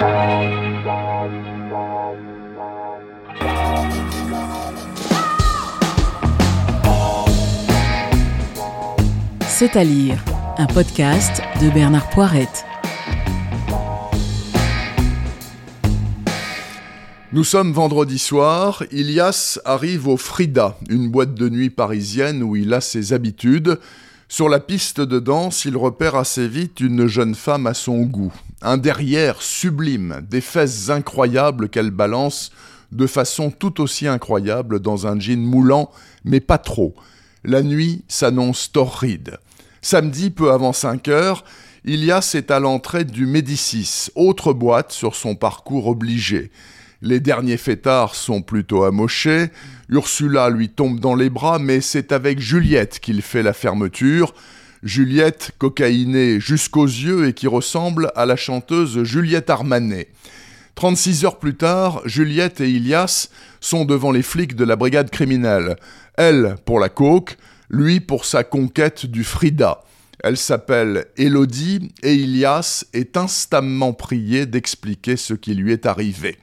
C'est à lire, un podcast de Bernard Poirette. Nous sommes vendredi soir, Ilias arrive au Frida, une boîte de nuit parisienne où il a ses habitudes. Sur la piste de danse, il repère assez vite une jeune femme à son goût. Un derrière sublime, des fesses incroyables qu'elle balance de façon tout aussi incroyable dans un jean moulant, mais pas trop. La nuit s'annonce torride. Samedi, peu avant 5 heures, Ilias est à l'entrée du Médicis, autre boîte sur son parcours obligé. Les derniers fêtards sont plutôt amochés. Ursula lui tombe dans les bras, mais c'est avec Juliette qu'il fait la fermeture. Juliette, cocaïnée jusqu'aux yeux et qui ressemble à la chanteuse Juliette Armanet. 36 heures plus tard, Juliette et Ilias sont devant les flics de la brigade criminelle. Elle pour la coke, lui pour sa conquête du Frida. Elle s'appelle Élodie et Ilias est instamment prié d'expliquer ce qui lui est arrivé.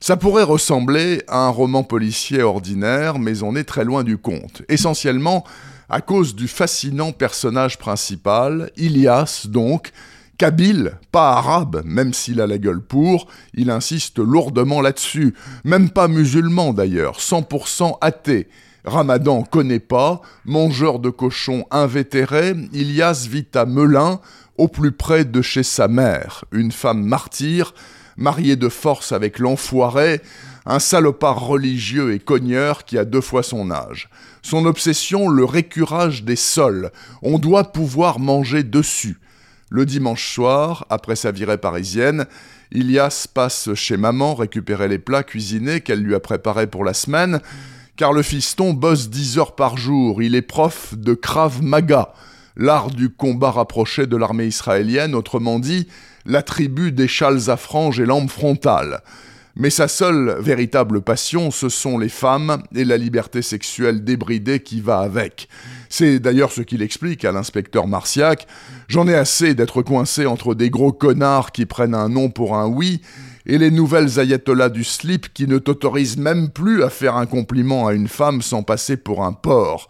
Ça pourrait ressembler à un roman policier ordinaire, mais on est très loin du compte. Essentiellement à cause du fascinant personnage principal, Ilias donc, Kabyle, pas arabe, même s'il a la gueule pour, il insiste lourdement là-dessus, même pas musulman d'ailleurs, 100% athée, Ramadan connaît pas, mangeur de cochons invétéré, Ilias vit à Melun, au plus près de chez sa mère, une femme martyre, mariée de force avec l'enfoiré, un salopard religieux et cogneur qui a deux fois son âge. Son obsession, le récurage des sols. On doit pouvoir manger dessus. Le dimanche soir, après sa virée parisienne, Ilias passe chez maman récupérer les plats cuisinés qu'elle lui a préparés pour la semaine car le fiston bosse dix heures par jour, il est prof de Krav Maga, l'art du combat rapproché de l'armée israélienne, autrement dit, la tribu des châles à franges et lampes frontales. Mais sa seule véritable passion, ce sont les femmes et la liberté sexuelle débridée qui va avec. C'est d'ailleurs ce qu'il explique à l'inspecteur Marciac. J'en ai assez d'être coincé entre des gros connards qui prennent un non pour un oui et les nouvelles ayatollahs du slip qui ne t'autorisent même plus à faire un compliment à une femme sans passer pour un porc.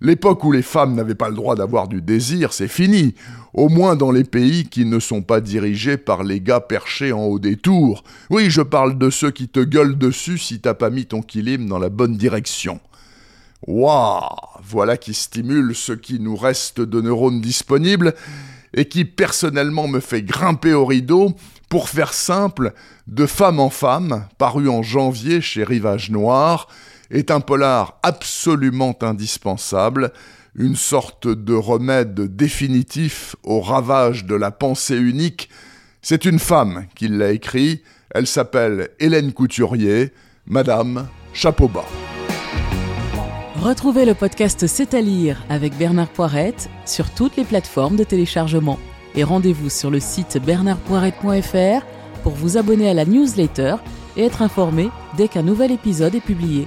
L'époque où les femmes n'avaient pas le droit d'avoir du désir, c'est fini, au moins dans les pays qui ne sont pas dirigés par les gars perchés en haut des tours. Oui, je parle de ceux qui te gueulent dessus si t'as pas mis ton kilim dans la bonne direction. Waouh Voilà qui stimule ce qui nous reste de neurones disponibles et qui personnellement me fait grimper au rideau pour faire simple, De femme en femme, paru en janvier chez Rivage Noir, est un polar absolument indispensable, une sorte de remède définitif au ravage de la pensée unique. C'est une femme qui l'a écrit, elle s'appelle Hélène Couturier, Madame Chapeau bas. Retrouvez le podcast C'est à lire avec Bernard Poirette sur toutes les plateformes de téléchargement et rendez-vous sur le site bernardpoirette.fr pour vous abonner à la newsletter et être informé dès qu'un nouvel épisode est publié.